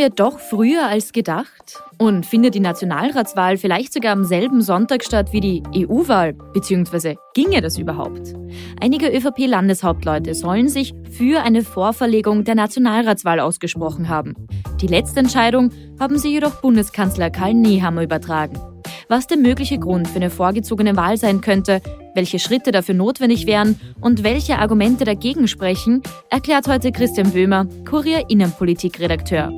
Wir doch früher als gedacht? Und findet die Nationalratswahl vielleicht sogar am selben Sonntag statt wie die EU-Wahl? Beziehungsweise ginge das überhaupt? Einige ÖVP-Landeshauptleute sollen sich für eine Vorverlegung der Nationalratswahl ausgesprochen haben. Die letzte Entscheidung haben sie jedoch Bundeskanzler Karl Nehammer übertragen. Was der mögliche Grund für eine vorgezogene Wahl sein könnte, welche Schritte dafür notwendig wären und welche Argumente dagegen sprechen, erklärt heute Christian Böhmer, Kurier Innenpolitik-Redakteur.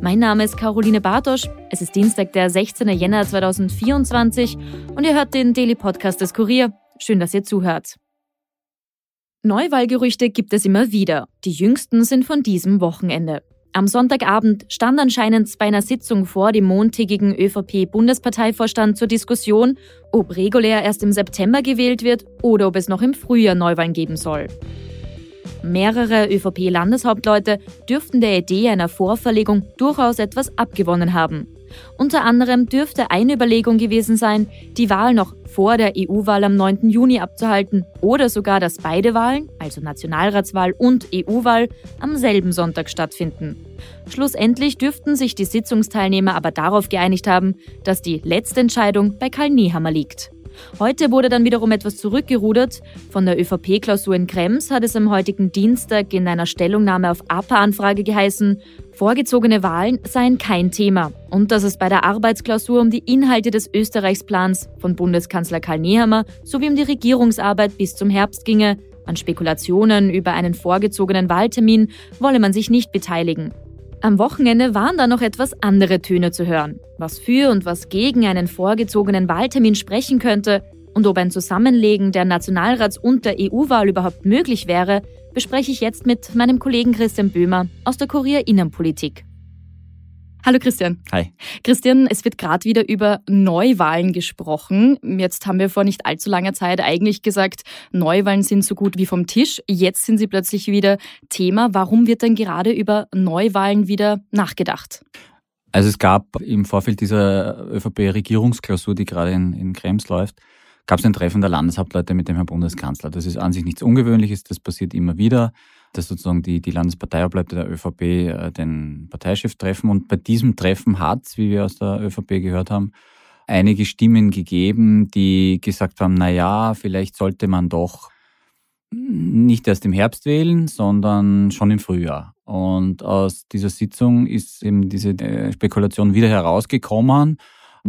Mein Name ist Caroline Bartosch. Es ist Dienstag, der 16. Jänner 2024 und ihr hört den Daily Podcast des Kurier. Schön, dass ihr zuhört. Neuwahlgerüchte gibt es immer wieder. Die jüngsten sind von diesem Wochenende. Am Sonntagabend stand anscheinend bei einer Sitzung vor dem montägigen ÖVP-Bundesparteivorstand zur Diskussion, ob regulär erst im September gewählt wird oder ob es noch im Frühjahr Neuwahlen geben soll. Mehrere ÖVP-Landeshauptleute dürften der Idee einer Vorverlegung durchaus etwas abgewonnen haben. Unter anderem dürfte eine Überlegung gewesen sein, die Wahl noch vor der EU-Wahl am 9. Juni abzuhalten oder sogar, dass beide Wahlen, also Nationalratswahl und EU-Wahl, am selben Sonntag stattfinden. Schlussendlich dürften sich die Sitzungsteilnehmer aber darauf geeinigt haben, dass die letzte Entscheidung bei Karl Nehammer liegt. Heute wurde dann wiederum etwas zurückgerudert. Von der ÖVP-Klausur in Krems hat es am heutigen Dienstag in einer Stellungnahme auf APA-Anfrage geheißen, vorgezogene Wahlen seien kein Thema und dass es bei der Arbeitsklausur um die Inhalte des Österreichsplans von Bundeskanzler Karl Nehammer sowie um die Regierungsarbeit bis zum Herbst ginge. An Spekulationen über einen vorgezogenen Wahltermin wolle man sich nicht beteiligen. Am Wochenende waren da noch etwas andere Töne zu hören. Was für und was gegen einen vorgezogenen Wahltermin sprechen könnte und ob ein Zusammenlegen der Nationalrats- und der EU-Wahl überhaupt möglich wäre, bespreche ich jetzt mit meinem Kollegen Christian Böhmer aus der Kurier Innenpolitik. Hallo Christian. Hi. Christian, es wird gerade wieder über Neuwahlen gesprochen. Jetzt haben wir vor nicht allzu langer Zeit eigentlich gesagt, Neuwahlen sind so gut wie vom Tisch. Jetzt sind sie plötzlich wieder Thema. Warum wird denn gerade über Neuwahlen wieder nachgedacht? Also es gab im Vorfeld dieser ÖVP-Regierungsklausur, die gerade in, in Krems läuft, gab es ein Treffen der Landeshauptleute mit dem Herrn Bundeskanzler. Das ist an sich nichts Ungewöhnliches, das passiert immer wieder dass sozusagen die, die Landesparteiobleute der ÖVP äh, den Parteichef treffen. Und bei diesem Treffen hat es, wie wir aus der ÖVP gehört haben, einige Stimmen gegeben, die gesagt haben, na ja, vielleicht sollte man doch nicht erst im Herbst wählen, sondern schon im Frühjahr. Und aus dieser Sitzung ist eben diese äh, Spekulation wieder herausgekommen.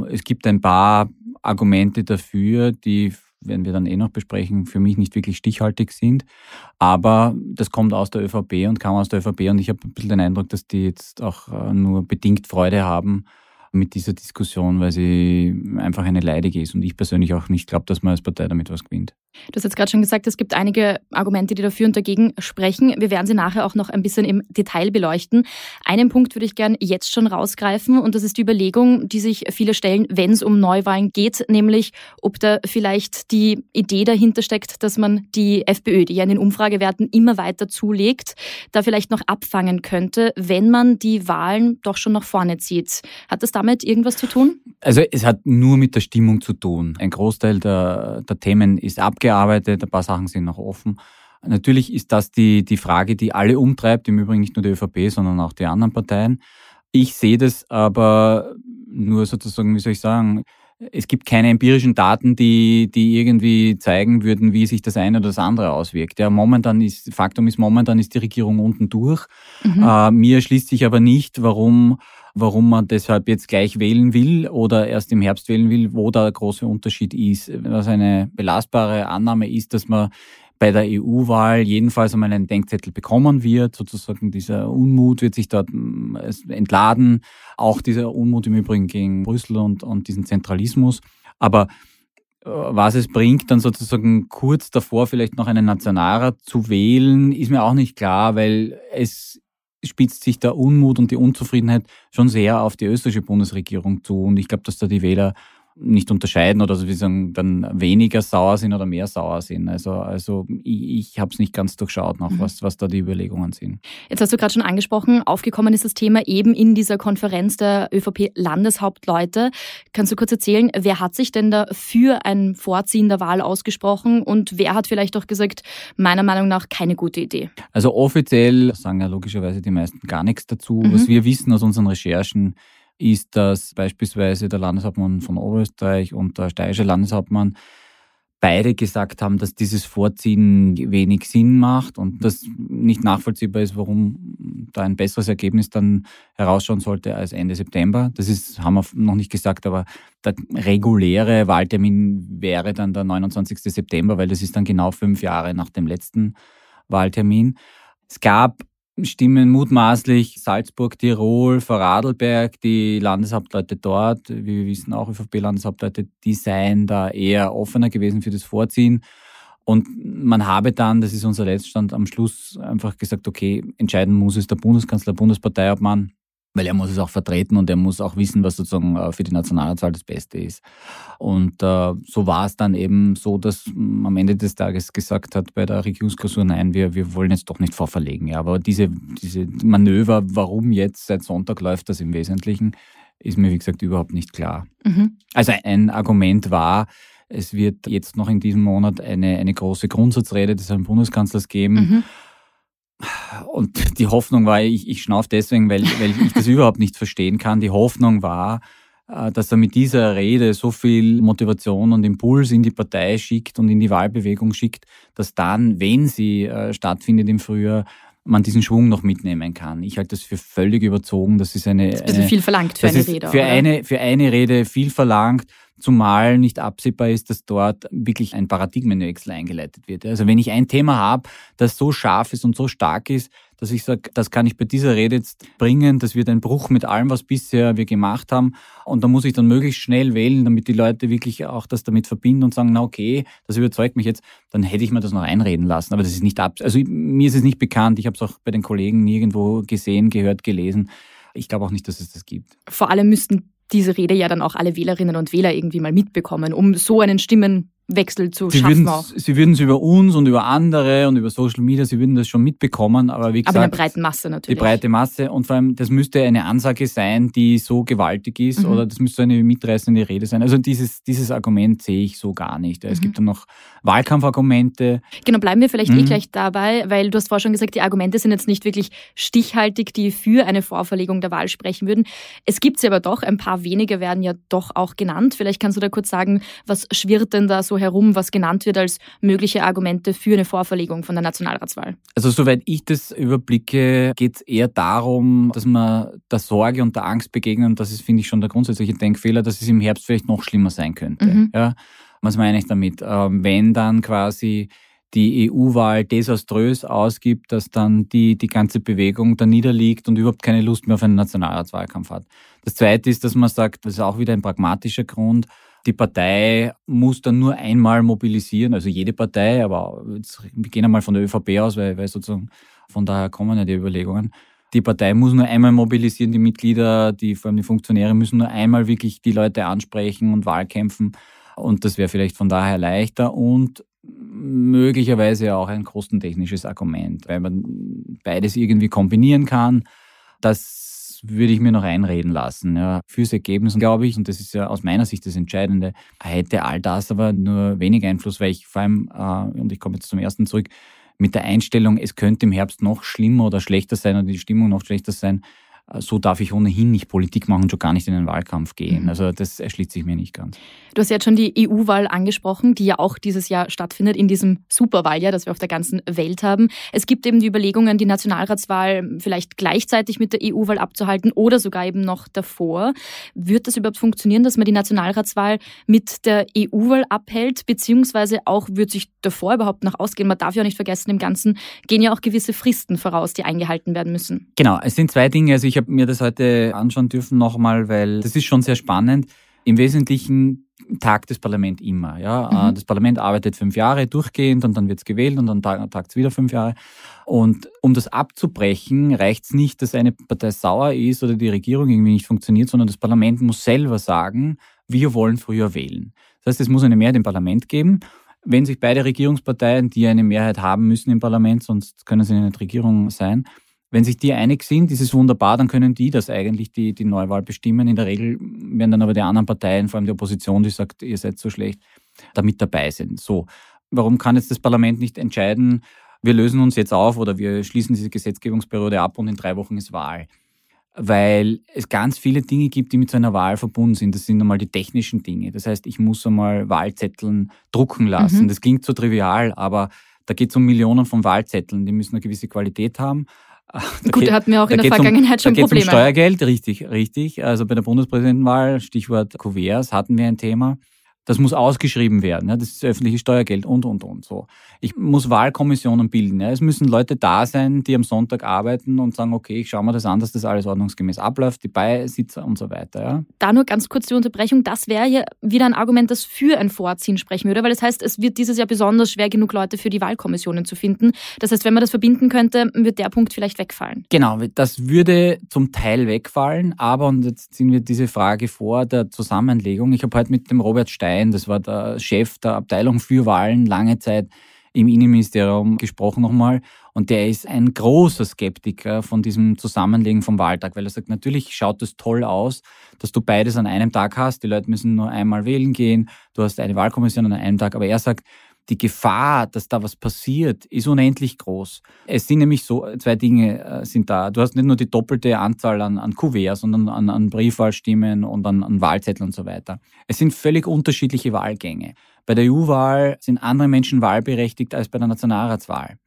Es gibt ein paar Argumente dafür, die werden wir dann eh noch besprechen, für mich nicht wirklich stichhaltig sind. Aber das kommt aus der ÖVP und kam aus der ÖVP und ich habe ein bisschen den Eindruck, dass die jetzt auch äh, nur bedingt Freude haben mit dieser Diskussion, weil sie einfach eine leidige ist und ich persönlich auch nicht glaube, dass man als Partei damit was gewinnt. Du hast jetzt gerade schon gesagt, es gibt einige Argumente, die dafür und dagegen sprechen. Wir werden sie nachher auch noch ein bisschen im Detail beleuchten. Einen Punkt würde ich gern jetzt schon rausgreifen und das ist die Überlegung, die sich viele stellen, wenn es um Neuwahlen geht, nämlich ob da vielleicht die Idee dahinter steckt, dass man die FPÖ, die ja in den Umfragewerten immer weiter zulegt, da vielleicht noch abfangen könnte, wenn man die Wahlen doch schon nach vorne zieht. Hat das damit irgendwas zu tun? Also es hat nur mit der Stimmung zu tun. Ein Großteil der, der Themen ist ab abgearbeitet, ein paar Sachen sind noch offen. Natürlich ist das die, die Frage, die alle umtreibt, im Übrigen nicht nur die ÖVP, sondern auch die anderen Parteien. Ich sehe das aber nur sozusagen, wie soll ich sagen, es gibt keine empirischen Daten, die, die irgendwie zeigen würden, wie sich das eine oder das andere auswirkt. Ja, momentan ist, Faktum ist, momentan ist die Regierung unten durch. Mhm. Äh, mir schließt sich aber nicht, warum warum man deshalb jetzt gleich wählen will oder erst im Herbst wählen will, wo da der große Unterschied ist. Was eine belastbare Annahme ist, dass man bei der EU-Wahl jedenfalls einmal einen Denkzettel bekommen wird. Sozusagen dieser Unmut wird sich dort mm, entladen. Auch dieser Unmut im Übrigen gegen Brüssel und, und diesen Zentralismus. Aber äh, was es bringt, dann sozusagen kurz davor vielleicht noch einen Nationalrat zu wählen, ist mir auch nicht klar, weil es spitzt sich der Unmut und die Unzufriedenheit schon sehr auf die österreichische Bundesregierung zu. Und ich glaube, dass da die Wähler nicht unterscheiden oder wie sagen, dann weniger sauer sind oder mehr sauer sind. Also, also ich, ich habe es nicht ganz durchschaut noch, mhm. was, was da die Überlegungen sind. Jetzt hast du gerade schon angesprochen, aufgekommen ist das Thema eben in dieser Konferenz der ÖVP-Landeshauptleute. Kannst du kurz erzählen, wer hat sich denn da für ein Vorziehen der Wahl ausgesprochen und wer hat vielleicht auch gesagt, meiner Meinung nach keine gute Idee? Also offiziell sagen ja logischerweise die meisten gar nichts dazu. Mhm. Was wir wissen aus unseren Recherchen, ist, dass beispielsweise der Landeshauptmann von Oberösterreich und der steirische Landeshauptmann beide gesagt haben, dass dieses Vorziehen wenig Sinn macht und dass nicht nachvollziehbar ist, warum da ein besseres Ergebnis dann herausschauen sollte als Ende September. Das ist, haben wir noch nicht gesagt, aber der reguläre Wahltermin wäre dann der 29. September, weil das ist dann genau fünf Jahre nach dem letzten Wahltermin. Es gab stimmen mutmaßlich Salzburg, Tirol, Vorarlberg, die Landeshauptleute dort, wie wir wissen auch ÖVP-Landeshauptleute, die seien da eher offener gewesen für das Vorziehen. Und man habe dann, das ist unser Letztstand, am Schluss einfach gesagt, okay, entscheiden muss es der Bundeskanzler, Bundesparteiobmann weil er muss es auch vertreten und er muss auch wissen, was sozusagen äh, für die Nationalratswahl das Beste ist. Und äh, so war es dann eben so, dass man am Ende des Tages gesagt hat bei der Regierungsklausur, nein, wir, wir wollen jetzt doch nicht vorverlegen. Ja, aber diese, diese Manöver, warum jetzt seit Sonntag läuft das im Wesentlichen, ist mir, wie gesagt, überhaupt nicht klar. Mhm. Also ein Argument war, es wird jetzt noch in diesem Monat eine, eine große Grundsatzrede des Herrn Bundeskanzlers geben. Mhm und die Hoffnung war, ich, ich schnauf deswegen, weil, weil ich das überhaupt nicht verstehen kann. Die Hoffnung war, äh, dass er mit dieser Rede so viel Motivation und Impuls in die Partei schickt und in die Wahlbewegung schickt, dass dann, wenn sie äh, stattfindet im Frühjahr, man diesen Schwung noch mitnehmen kann. Ich halte das für völlig überzogen. Das ist eine. Das ist ein bisschen viel verlangt für eine Rede. Für eine, für eine Rede viel verlangt zumal nicht absehbar ist, dass dort wirklich ein Paradigmenwechsel eingeleitet wird. Also wenn ich ein Thema habe, das so scharf ist und so stark ist, dass ich sage, das kann ich bei dieser Rede jetzt bringen, das wird ein Bruch mit allem, was bisher wir gemacht haben. Und da muss ich dann möglichst schnell wählen, damit die Leute wirklich auch das damit verbinden und sagen, na okay, das überzeugt mich jetzt, dann hätte ich mir das noch einreden lassen. Aber das ist nicht ab, also mir ist es nicht bekannt. Ich habe es auch bei den Kollegen nirgendwo gesehen, gehört, gelesen. Ich glaube auch nicht, dass es das gibt. Vor allem müssten diese Rede ja dann auch alle Wählerinnen und Wähler irgendwie mal mitbekommen, um so einen Stimmen Wechsel zu sie schaffen auch. Sie würden es über uns und über andere und über Social Media, sie würden das schon mitbekommen, aber wie gesagt. Aber in der breiten Masse natürlich. Die breite Masse und vor allem, das müsste eine Ansage sein, die so gewaltig ist mhm. oder das müsste eine mitreißende Rede sein. Also dieses, dieses Argument sehe ich so gar nicht. Es mhm. gibt dann noch Wahlkampfargumente. Genau, bleiben wir vielleicht eh mhm. eh gleich dabei, weil du hast vorher schon gesagt, die Argumente sind jetzt nicht wirklich stichhaltig, die für eine Vorverlegung der Wahl sprechen würden. Es gibt sie aber doch, ein paar wenige werden ja doch auch genannt. Vielleicht kannst du da kurz sagen, was schwirrt denn da so herum, was genannt wird als mögliche Argumente für eine Vorverlegung von der Nationalratswahl? Also soweit ich das überblicke, geht es eher darum, dass man der Sorge und der Angst begegnen. Und das ist, finde ich, schon der grundsätzliche Denkfehler, dass es im Herbst vielleicht noch schlimmer sein könnte. Mhm. Ja? Was meine ich damit? Ähm, wenn dann quasi die EU-Wahl desaströs ausgibt, dass dann die, die ganze Bewegung da niederliegt und überhaupt keine Lust mehr auf einen Nationalratswahlkampf hat. Das Zweite ist, dass man sagt, das ist auch wieder ein pragmatischer Grund, die Partei muss dann nur einmal mobilisieren, also jede Partei, aber jetzt, wir gehen einmal von der ÖVP aus, weil, weil sozusagen von daher kommen ja die Überlegungen. Die Partei muss nur einmal mobilisieren, die Mitglieder, die, vor allem die Funktionäre müssen nur einmal wirklich die Leute ansprechen und Wahlkämpfen. Und das wäre vielleicht von daher leichter und möglicherweise auch ein kostentechnisches Argument, weil man beides irgendwie kombinieren kann. Das würde ich mir noch einreden lassen. Ja. Fürs Ergebnis, glaube ich, und das ist ja aus meiner Sicht das Entscheidende, hätte all das aber nur wenig Einfluss, weil ich vor allem, äh, und ich komme jetzt zum ersten zurück, mit der Einstellung, es könnte im Herbst noch schlimmer oder schlechter sein oder die Stimmung noch schlechter sein, so darf ich ohnehin nicht Politik machen und schon gar nicht in den Wahlkampf gehen. Mhm. Also das erschließt sich mir nicht ganz. Du hast jetzt schon die EU-Wahl angesprochen, die ja auch dieses Jahr stattfindet, in diesem Superwahljahr, das wir auf der ganzen Welt haben. Es gibt eben die Überlegungen, die Nationalratswahl vielleicht gleichzeitig mit der EU-Wahl abzuhalten oder sogar eben noch davor. Wird das überhaupt funktionieren, dass man die Nationalratswahl mit der EU-Wahl abhält, beziehungsweise auch wird sich davor überhaupt noch ausgehen? Man darf ja auch nicht vergessen, im Ganzen gehen ja auch gewisse Fristen voraus, die eingehalten werden müssen. Genau, es sind zwei Dinge. Also ich habe mir das heute anschauen dürfen nochmal, weil das ist schon sehr spannend. Im Wesentlichen tagt das Parlament immer. Ja? Mhm. Das Parlament arbeitet fünf Jahre durchgehend und dann wird es gewählt und dann tagt es wieder fünf Jahre. Und um das abzubrechen, reicht es nicht, dass eine Partei sauer ist oder die Regierung irgendwie nicht funktioniert, sondern das Parlament muss selber sagen, wir wollen früher wählen. Das heißt, es muss eine Mehrheit im Parlament geben. Wenn sich beide Regierungsparteien, die eine Mehrheit haben müssen im Parlament, sonst können sie nicht Regierung sein, wenn sich die einig sind, ist es wunderbar, dann können die das eigentlich, die, die Neuwahl bestimmen. In der Regel werden dann aber die anderen Parteien, vor allem die Opposition, die sagt, ihr seid so schlecht, damit dabei sind. So. Warum kann jetzt das Parlament nicht entscheiden, wir lösen uns jetzt auf oder wir schließen diese Gesetzgebungsperiode ab und in drei Wochen ist Wahl? Weil es ganz viele Dinge gibt, die mit so einer Wahl verbunden sind. Das sind einmal die technischen Dinge. Das heißt, ich muss einmal Wahlzetteln drucken lassen. Mhm. Das klingt so trivial, aber da geht es um Millionen von Wahlzetteln. Die müssen eine gewisse Qualität haben. Da Gut, geht, da hatten wir auch in der Vergangenheit um, schon da Probleme. Um Steuergeld, richtig, richtig. Also bei der Bundespräsidentenwahl, Stichwort Kuverts, hatten wir ein Thema. Das muss ausgeschrieben werden. Ja, das ist öffentliches Steuergeld und, und, und. So. Ich muss Wahlkommissionen bilden. Ja. Es müssen Leute da sein, die am Sonntag arbeiten und sagen, okay, ich schaue mir das an, dass das alles ordnungsgemäß abläuft, die Beisitzer und so weiter. Ja. Da nur ganz kurz die Unterbrechung. Das wäre ja wieder ein Argument, das für ein Vorziehen sprechen würde, weil das heißt, es wird dieses Jahr besonders schwer genug Leute für die Wahlkommissionen zu finden. Das heißt, wenn man das verbinden könnte, wird der Punkt vielleicht wegfallen. Genau, das würde zum Teil wegfallen, aber, und jetzt ziehen wir diese Frage vor der Zusammenlegung. Ich habe heute mit dem Robert Stein Stein, das war der Chef der Abteilung für Wahlen lange Zeit im Innenministerium gesprochen nochmal. Und der ist ein großer Skeptiker von diesem Zusammenlegen vom Wahltag, weil er sagt, natürlich schaut es toll aus, dass du beides an einem Tag hast. Die Leute müssen nur einmal wählen gehen. Du hast eine Wahlkommission an einem Tag. Aber er sagt, die Gefahr, dass da was passiert, ist unendlich groß. Es sind nämlich so, zwei Dinge äh, sind da. Du hast nicht nur die doppelte Anzahl an, an Kuverts, sondern an, an Briefwahlstimmen und an, an Wahlzetteln und so weiter. Es sind völlig unterschiedliche Wahlgänge. Bei der EU-Wahl sind andere Menschen wahlberechtigt als bei der Nationalratswahl.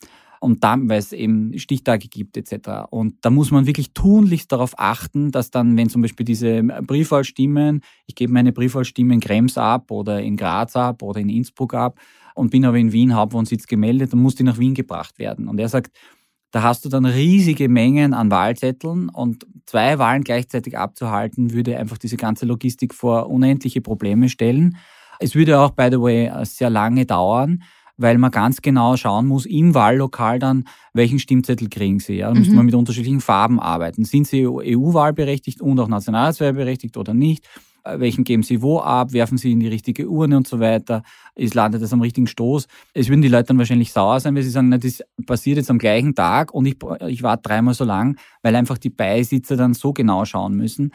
Und dann, weil es eben Stichtage gibt etc. Und da muss man wirklich tunlichst darauf achten, dass dann, wenn zum Beispiel diese Briefwahlstimmen, ich gebe meine Briefwahlstimme in Krems ab oder in Graz ab oder in Innsbruck ab, und bin aber in Wien Hauptwohnsitz gemeldet, dann muss die nach Wien gebracht werden. Und er sagt, da hast du dann riesige Mengen an Wahlzetteln und zwei Wahlen gleichzeitig abzuhalten, würde einfach diese ganze Logistik vor unendliche Probleme stellen. Es würde auch, by the way, sehr lange dauern, weil man ganz genau schauen muss im Wahllokal dann, welchen Stimmzettel kriegen sie. Ja? Da mhm. müsste man mit unterschiedlichen Farben arbeiten. Sind sie EU-Wahlberechtigt und auch Nationalratswahlberechtigt oder nicht? Äh, welchen geben Sie wo ab, werfen Sie in die richtige Urne und so weiter, ist, landet das am richtigen Stoß. Es würden die Leute dann wahrscheinlich sauer sein, weil sie sagen, na, das passiert jetzt am gleichen Tag und ich, ich warte dreimal so lang, weil einfach die Beisitzer dann so genau schauen müssen.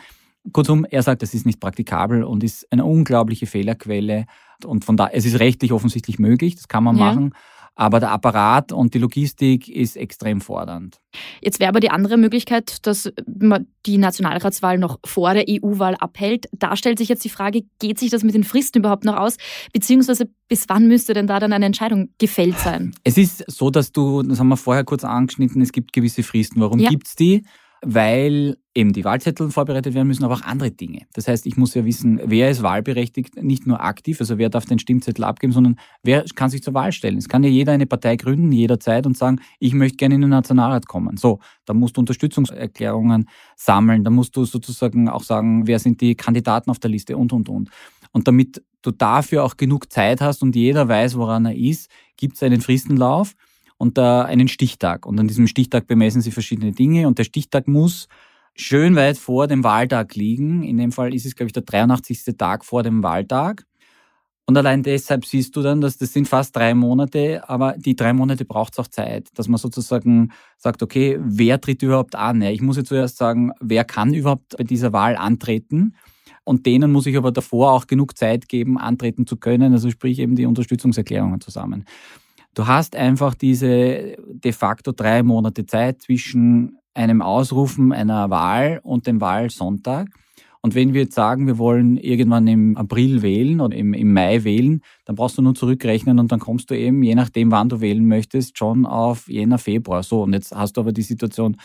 Kurzum, er sagt, das ist nicht praktikabel und ist eine unglaubliche Fehlerquelle. Und von da, es ist rechtlich offensichtlich möglich, das kann man ja. machen. Aber der Apparat und die Logistik ist extrem fordernd. Jetzt wäre aber die andere Möglichkeit, dass man die Nationalratswahl noch vor der EU-Wahl abhält. Da stellt sich jetzt die Frage, geht sich das mit den Fristen überhaupt noch aus? Beziehungsweise bis wann müsste denn da dann eine Entscheidung gefällt sein? Es ist so, dass du, das haben wir vorher kurz angeschnitten, es gibt gewisse Fristen. Warum ja. gibt es die? Weil eben die Wahlzettel vorbereitet werden müssen, aber auch andere Dinge. Das heißt, ich muss ja wissen, wer ist wahlberechtigt, nicht nur aktiv, also wer darf den Stimmzettel abgeben, sondern wer kann sich zur Wahl stellen. Es kann ja jeder eine Partei gründen, jederzeit und sagen, ich möchte gerne in den Nationalrat kommen. So, da musst du Unterstützungserklärungen sammeln, da musst du sozusagen auch sagen, wer sind die Kandidaten auf der Liste und, und, und. Und damit du dafür auch genug Zeit hast und jeder weiß, woran er ist, gibt es einen Fristenlauf und da einen Stichtag. Und an diesem Stichtag bemessen sie verschiedene Dinge und der Stichtag muss schön weit vor dem Wahltag liegen. In dem Fall ist es, glaube ich, der 83. Tag vor dem Wahltag. Und allein deshalb siehst du dann, dass das sind fast drei Monate, aber die drei Monate braucht es auch Zeit, dass man sozusagen sagt, okay, wer tritt überhaupt an? Ich muss jetzt zuerst sagen, wer kann überhaupt bei dieser Wahl antreten? Und denen muss ich aber davor auch genug Zeit geben, antreten zu können, also sprich eben die Unterstützungserklärungen zusammen. Du hast einfach diese de facto drei Monate Zeit zwischen einem Ausrufen einer Wahl und dem Wahlsonntag. Und wenn wir jetzt sagen, wir wollen irgendwann im April wählen oder im, im Mai wählen, dann brauchst du nur zurückrechnen und dann kommst du eben, je nachdem, wann du wählen möchtest, schon auf Jänner, Februar. So, und jetzt hast du aber die Situation,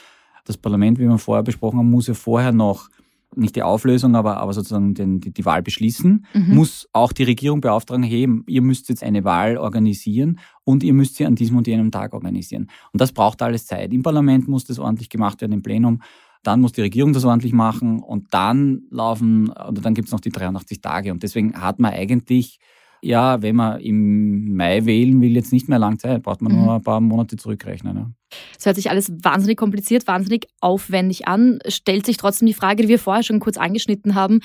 das Parlament, wie wir vorher besprochen haben, muss ja vorher noch nicht die Auflösung, aber, aber sozusagen den, die, die Wahl beschließen, mhm. muss auch die Regierung beauftragen, hey, ihr müsst jetzt eine Wahl organisieren und ihr müsst sie an diesem und jenem Tag organisieren. Und das braucht alles Zeit. Im Parlament muss das ordentlich gemacht werden, im Plenum. Dann muss die Regierung das ordentlich machen und dann laufen, oder dann gibt es noch die 83 Tage. Und deswegen hat man eigentlich ja, wenn man im Mai wählen will, jetzt nicht mehr lang Zeit, braucht man mhm. nur ein paar Monate zurückrechnen. Ja. Es hört sich alles wahnsinnig kompliziert, wahnsinnig aufwendig an. Stellt sich trotzdem die Frage, die wir vorher schon kurz angeschnitten haben,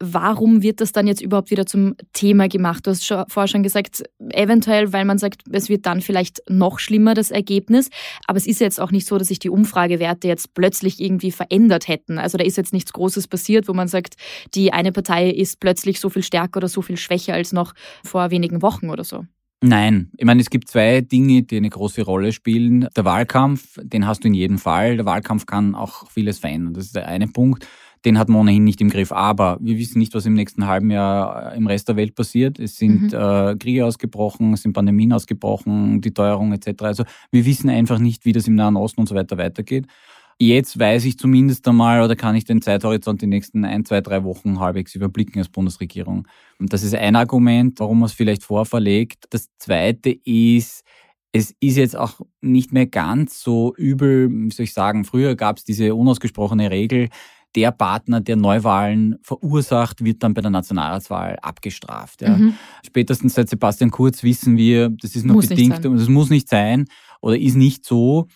Warum wird das dann jetzt überhaupt wieder zum Thema gemacht? Du hast schon, vorher schon gesagt, eventuell, weil man sagt, es wird dann vielleicht noch schlimmer, das Ergebnis. Aber es ist jetzt auch nicht so, dass sich die Umfragewerte jetzt plötzlich irgendwie verändert hätten. Also da ist jetzt nichts Großes passiert, wo man sagt, die eine Partei ist plötzlich so viel stärker oder so viel schwächer als noch vor wenigen Wochen oder so. Nein, ich meine, es gibt zwei Dinge, die eine große Rolle spielen. Der Wahlkampf, den hast du in jedem Fall. Der Wahlkampf kann auch vieles verändern. Das ist der eine Punkt. Den hat man ohnehin nicht im Griff. Aber wir wissen nicht, was im nächsten halben Jahr im Rest der Welt passiert. Es sind mhm. äh, Kriege ausgebrochen, es sind Pandemien ausgebrochen, die Teuerung etc. Also wir wissen einfach nicht, wie das im Nahen Osten und so weiter weitergeht. Jetzt weiß ich zumindest einmal oder kann ich den Zeithorizont die nächsten ein, zwei, drei Wochen halbwegs überblicken als Bundesregierung. Und das ist ein Argument, warum man es vielleicht vorverlegt. Das zweite ist, es ist jetzt auch nicht mehr ganz so übel, wie soll ich sagen, früher gab es diese unausgesprochene Regel, der Partner, der Neuwahlen verursacht, wird dann bei der Nationalratswahl abgestraft. Ja. Mhm. Spätestens seit Sebastian Kurz wissen wir, das ist noch muss bedingt, das muss nicht sein oder ist nicht so.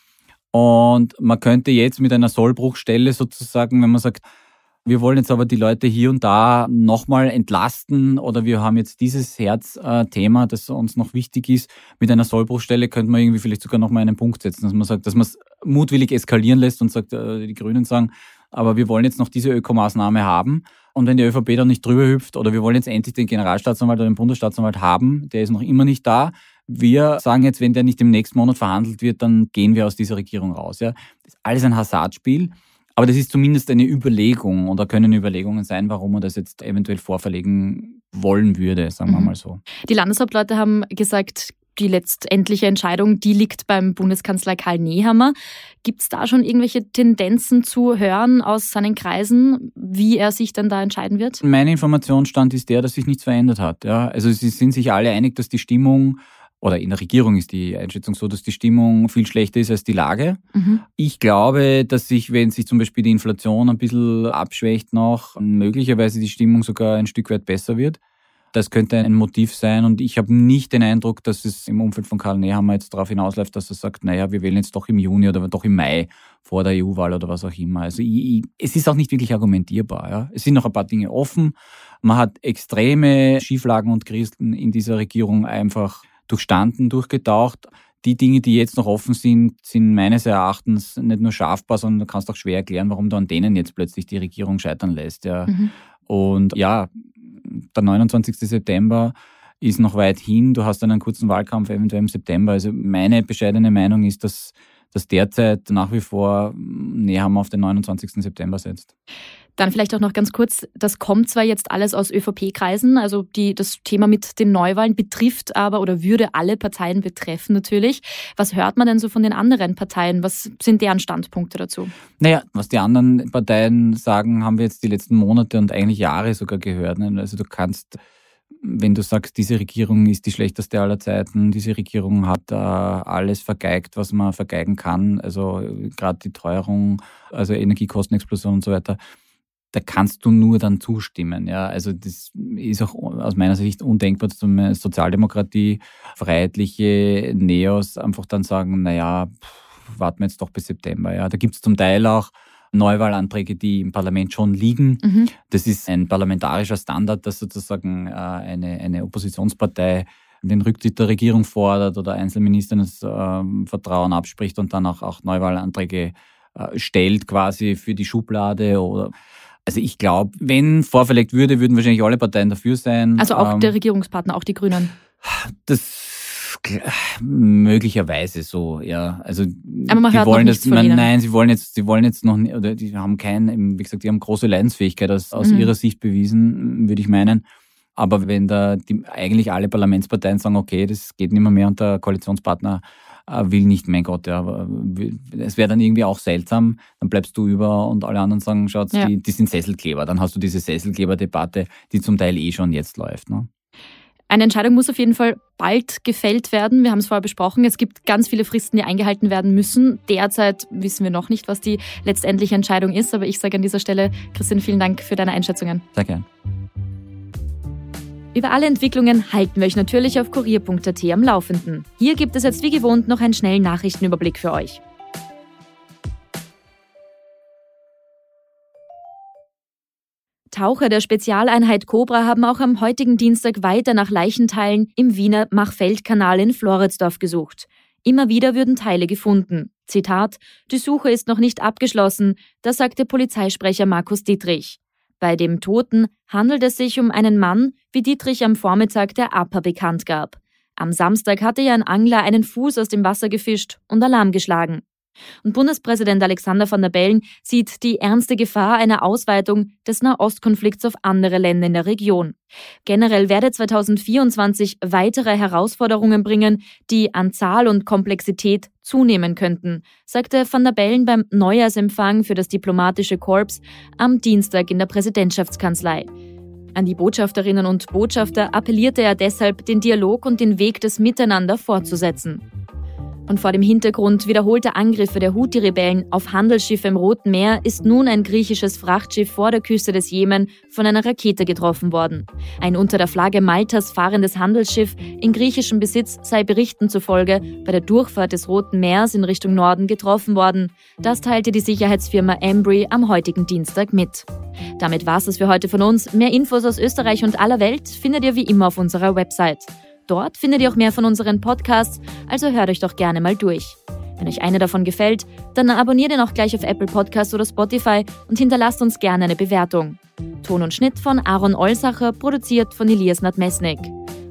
Und man könnte jetzt mit einer Sollbruchstelle sozusagen, wenn man sagt, wir wollen jetzt aber die Leute hier und da nochmal entlasten oder wir haben jetzt dieses Herzthema, das uns noch wichtig ist. Mit einer Sollbruchstelle könnte man irgendwie vielleicht sogar nochmal einen Punkt setzen, dass man sagt, dass man es mutwillig eskalieren lässt und sagt, äh, die Grünen sagen, aber wir wollen jetzt noch diese Ökomaßnahme haben. Und wenn die ÖVP dann nicht drüber hüpft oder wir wollen jetzt endlich den Generalstaatsanwalt oder den Bundesstaatsanwalt haben, der ist noch immer nicht da, wir sagen jetzt, wenn der nicht im nächsten Monat verhandelt wird, dann gehen wir aus dieser Regierung raus. Ja? Das ist alles ein Hasardspiel. Aber das ist zumindest eine Überlegung oder können Überlegungen sein, warum man das jetzt eventuell vorverlegen wollen würde, sagen wir mhm. mal so. Die Landeshauptleute haben gesagt, die letztendliche Entscheidung, die liegt beim Bundeskanzler Karl Nehammer. Gibt es da schon irgendwelche Tendenzen zu hören aus seinen Kreisen, wie er sich dann da entscheiden wird? Mein Informationsstand ist der, dass sich nichts verändert hat. Ja, also sie sind sich alle einig, dass die Stimmung oder in der Regierung ist die Einschätzung so, dass die Stimmung viel schlechter ist als die Lage. Mhm. Ich glaube, dass sich, wenn sich zum Beispiel die Inflation ein bisschen abschwächt noch, möglicherweise die Stimmung sogar ein Stück weit besser wird. Das könnte ein Motiv sein und ich habe nicht den Eindruck, dass es im Umfeld von Karl Nehammer jetzt darauf hinausläuft, dass er sagt, naja, wir wählen jetzt doch im Juni oder doch im Mai vor der EU-Wahl oder was auch immer. Also ich, ich, es ist auch nicht wirklich argumentierbar. Ja. Es sind noch ein paar Dinge offen. Man hat extreme Schieflagen und Krisen in dieser Regierung einfach durchstanden, durchgetaucht. Die Dinge, die jetzt noch offen sind, sind meines Erachtens nicht nur scharfbar, sondern du kannst auch schwer erklären, warum du an denen jetzt plötzlich die Regierung scheitern lässt. Ja. Mhm. Und ja, der 29. September ist noch weit hin. Du hast einen kurzen Wahlkampf eventuell im September. Also meine bescheidene Meinung ist, dass, dass derzeit nach wie vor näher auf den 29. September setzt. Dann vielleicht auch noch ganz kurz, das kommt zwar jetzt alles aus ÖVP-Kreisen, also die, das Thema mit den Neuwahlen betrifft aber oder würde alle Parteien betreffen natürlich. Was hört man denn so von den anderen Parteien? Was sind deren Standpunkte dazu? Naja, was die anderen Parteien sagen, haben wir jetzt die letzten Monate und eigentlich Jahre sogar gehört. Ne? Also du kannst wenn du sagst, diese Regierung ist die schlechteste aller Zeiten, diese Regierung hat äh, alles vergeigt, was man vergeigen kann, also gerade die Teuerung, also Energiekostenexplosion und so weiter, da kannst du nur dann zustimmen. Ja, also das ist auch aus meiner Sicht undenkbar, dass eine Sozialdemokratie, freiheitliche Neos einfach dann sagen, naja, warten wir jetzt doch bis September. Ja, da gibt es zum Teil auch Neuwahlanträge, die im Parlament schon liegen. Mhm. Das ist ein parlamentarischer Standard, dass sozusagen äh, eine, eine Oppositionspartei den Rücktritt der Regierung fordert oder Einzelministern das äh, Vertrauen abspricht und dann auch, auch Neuwahlanträge äh, stellt quasi für die Schublade oder also ich glaube, wenn vorverlegt würde, würden wahrscheinlich alle Parteien dafür sein. Also auch ähm, der Regierungspartner, auch die Grünen. Das möglicherweise so, ja. Also aber man hört wollen das, nein, nein, sie wollen jetzt, sie wollen jetzt noch, oder die haben kein, wie gesagt, die haben große Leidensfähigkeit aus, aus mhm. ihrer Sicht bewiesen, würde ich meinen. Aber wenn da die, eigentlich alle Parlamentsparteien sagen, okay, das geht nicht mehr, mehr und der Koalitionspartner will nicht, mein Gott, ja, es wäre dann irgendwie auch seltsam, dann bleibst du über und alle anderen sagen, schaut, ja. die, die sind Sesselkleber. Dann hast du diese Sesselkleber-Debatte, die zum Teil eh schon jetzt läuft. Ne? Eine Entscheidung muss auf jeden Fall bald gefällt werden. Wir haben es vorher besprochen. Es gibt ganz viele Fristen, die eingehalten werden müssen. Derzeit wissen wir noch nicht, was die letztendliche Entscheidung ist. Aber ich sage an dieser Stelle, Christian, vielen Dank für deine Einschätzungen. Sehr gern. Über alle Entwicklungen halten wir euch natürlich auf kurier.at am Laufenden. Hier gibt es jetzt wie gewohnt noch einen schnellen Nachrichtenüberblick für euch. Taucher der Spezialeinheit Cobra haben auch am heutigen Dienstag weiter nach Leichenteilen im Wiener Machfeldkanal in Floridsdorf gesucht. Immer wieder würden Teile gefunden. Zitat, die Suche ist noch nicht abgeschlossen, das sagte Polizeisprecher Markus Dietrich. Bei dem Toten handelt es sich um einen Mann, wie Dietrich am Vormittag der APA bekannt gab. Am Samstag hatte ja ein Angler einen Fuß aus dem Wasser gefischt und Alarm geschlagen. Und Bundespräsident Alexander van der Bellen sieht die ernste Gefahr einer Ausweitung des Nahostkonflikts auf andere Länder in der Region. Generell werde 2024 weitere Herausforderungen bringen, die an Zahl und Komplexität zunehmen könnten, sagte van der Bellen beim Neujahrsempfang für das diplomatische Korps am Dienstag in der Präsidentschaftskanzlei. An die Botschafterinnen und Botschafter appellierte er deshalb, den Dialog und den Weg des Miteinander fortzusetzen. Und vor dem Hintergrund wiederholter Angriffe der Houthi-Rebellen auf Handelsschiffe im Roten Meer ist nun ein griechisches Frachtschiff vor der Küste des Jemen von einer Rakete getroffen worden. Ein unter der Flagge Maltas fahrendes Handelsschiff in griechischem Besitz sei Berichten zufolge bei der Durchfahrt des Roten Meers in Richtung Norden getroffen worden. Das teilte die Sicherheitsfirma Embry am heutigen Dienstag mit. Damit war's es für heute von uns. Mehr Infos aus Österreich und aller Welt findet ihr wie immer auf unserer Website. Dort findet ihr auch mehr von unseren Podcasts, also hört euch doch gerne mal durch. Wenn euch eine davon gefällt, dann abonniert ihn auch gleich auf Apple Podcasts oder Spotify und hinterlasst uns gerne eine Bewertung. Ton und Schnitt von Aaron Olsacher, produziert von Elias Nadmesnik.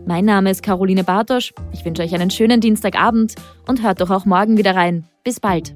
Mein Name ist Caroline Bartosch. Ich wünsche euch einen schönen Dienstagabend und hört doch auch morgen wieder rein. Bis bald.